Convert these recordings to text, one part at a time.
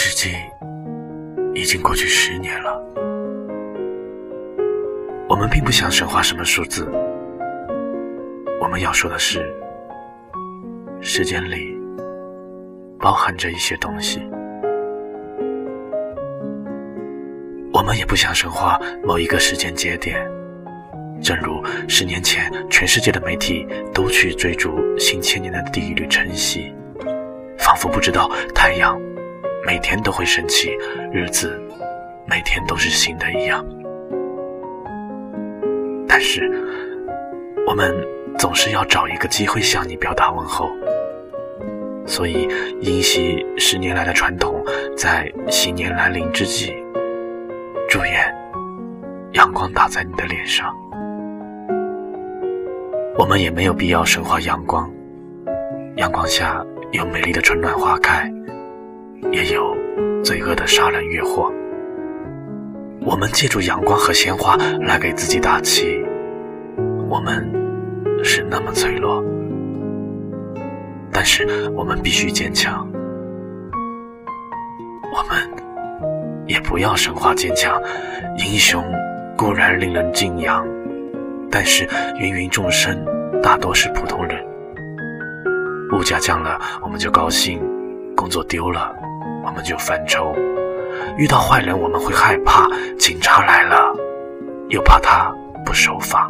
世纪已经过去十年了，我们并不想神话什么数字，我们要说的是，时间里包含着一些东西。我们也不想神话某一个时间节点，正如十年前全世界的媒体都去追逐新千年的第一缕晨曦，仿佛不知道太阳每天都会升起，日子每天都是新的一样。但是，我们总是要找一个机会向你表达问候，所以因袭十年来的传统，在新年来临之际。祝愿阳光打在你的脸上。我们也没有必要神化阳光，阳光下有美丽的春暖花开，也有罪恶的杀人越货。我们借助阳光和鲜花来给自己打气。我们是那么脆弱，但是我们必须坚强。我们。也不要神话坚强，英雄固然令人敬仰，但是芸芸众生大多是普通人。物价降了，我们就高兴；工作丢了，我们就犯愁；遇到坏人，我们会害怕；警察来了，又怕他不守法。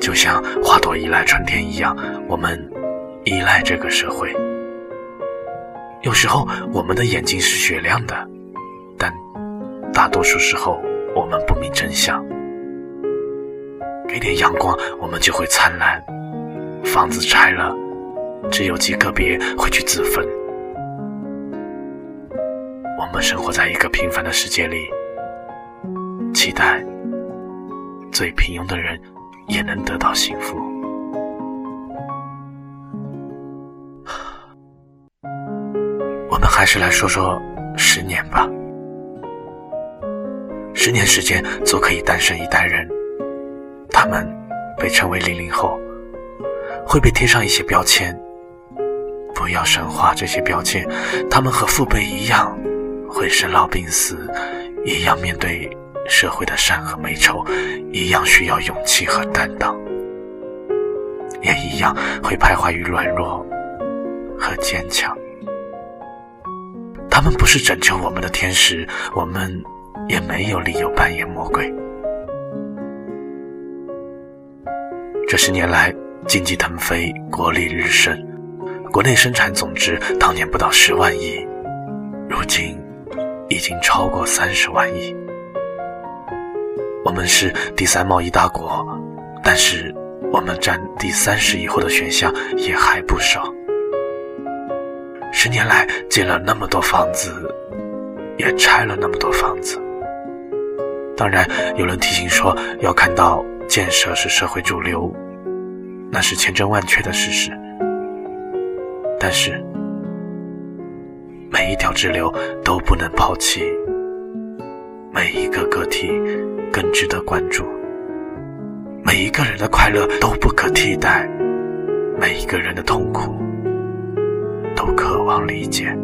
就像花朵依赖春天一样，我们依赖这个社会。有时候我们的眼睛是雪亮的，但大多数时候我们不明真相。给点阳光，我们就会灿烂。房子拆了，只有极个别会去自焚。我们生活在一个平凡的世界里，期待最平庸的人也能得到幸福。我们还是来说说十年吧。十年时间足可以诞生一代人，他们被称为零零后，会被贴上一些标签。不要神化这些标签，他们和父辈一样，会生老病死，一样面对社会的善和美丑，一样需要勇气和担当，也一样会徘徊于软弱和坚强。他们不是拯救我们的天使，我们也没有理由扮演魔鬼。这十年来，经济腾飞，国力日盛，国内生产总值当年不到十万亿，如今已经超过三十万亿。我们是第三贸易大国，但是我们占第三十以后的选项也还不少。十年来建了那么多房子，也拆了那么多房子。当然，有人提醒说，要看到建设是社会主流，那是千真万确的事实。但是，每一条支流都不能抛弃，每一个个体更值得关注，每一个人的快乐都不可替代，每一个人的痛苦。都渴望理解。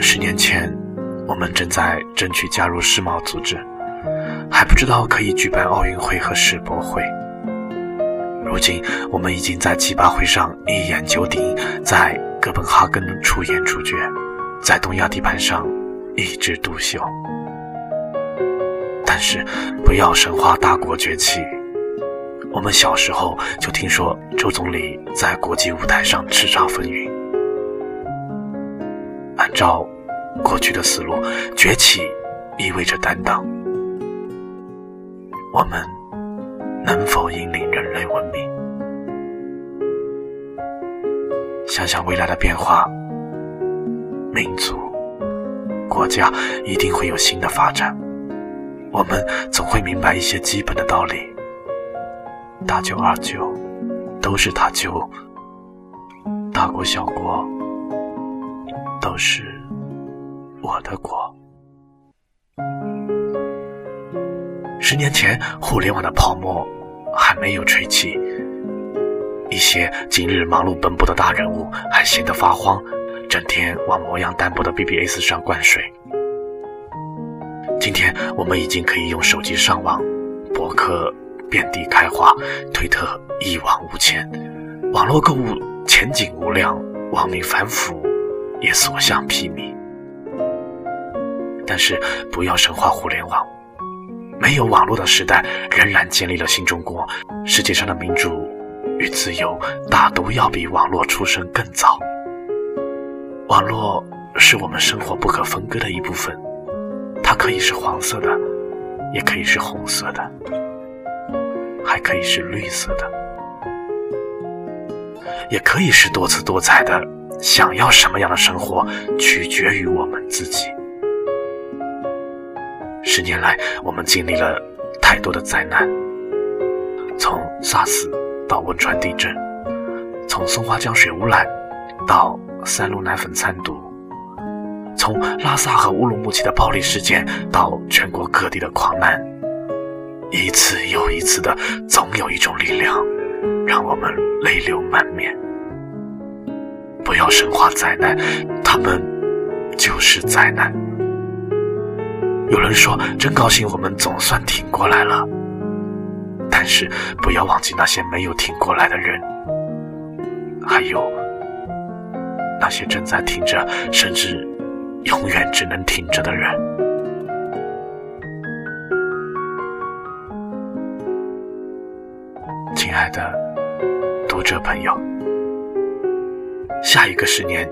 十年前，我们正在争取加入世贸组织，还不知道可以举办奥运会和世博会。如今，我们已经在七八会上一言九鼎，在哥本哈根出演主角，在东亚地盘上一枝独秀。但是，不要神话大国崛起。我们小时候就听说周总理在国际舞台上叱咤风云。按照过去的思路，崛起意味着担当。我们能否引领人类文明？想想未来的变化，民族、国家一定会有新的发展。我们总会明白一些基本的道理。大舅二舅都是他舅，大国小国都是我的国。十年前，互联网的泡沫还没有吹起，一些今日忙碌奔波的大人物还闲得发慌，整天往模样单薄的 BBS 上灌水。今天我们已经可以用手机上网，博客遍地开花，推特一往无前，网络购物前景无量，网民反腐也所向披靡。但是不要神话互联网，没有网络的时代仍然建立了新中国。世界上的民主与自由大都要比网络出生更早。网络是我们生活不可分割的一部分。它可以是黄色的，也可以是红色的，还可以是绿色的，也可以是多姿多彩的。想要什么样的生活，取决于我们自己。十年来，我们经历了太多的灾难，从 SARS 到汶川地震，从松花江水污染到三鹿奶粉掺毒。从拉萨和乌鲁木齐的暴力事件到全国各地的狂难，一次又一次的，总有一种力量让我们泪流满面。不要神化灾难，他们就是灾难。有人说，真高兴我们总算挺过来了，但是不要忘记那些没有挺过来的人，还有那些正在挺着，甚至……永远只能挺着的人，亲爱的读者朋友，下一个十年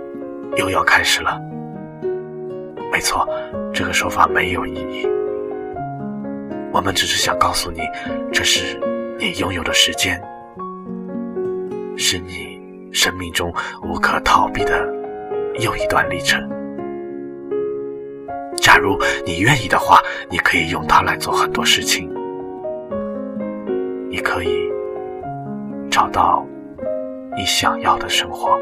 又要开始了。没错，这个说法没有意义。我们只是想告诉你，这是你拥有的时间，是你生命中无可逃避的又一段历程。假如你愿意的话，你可以用它来做很多事情。你可以找到你想要的生活。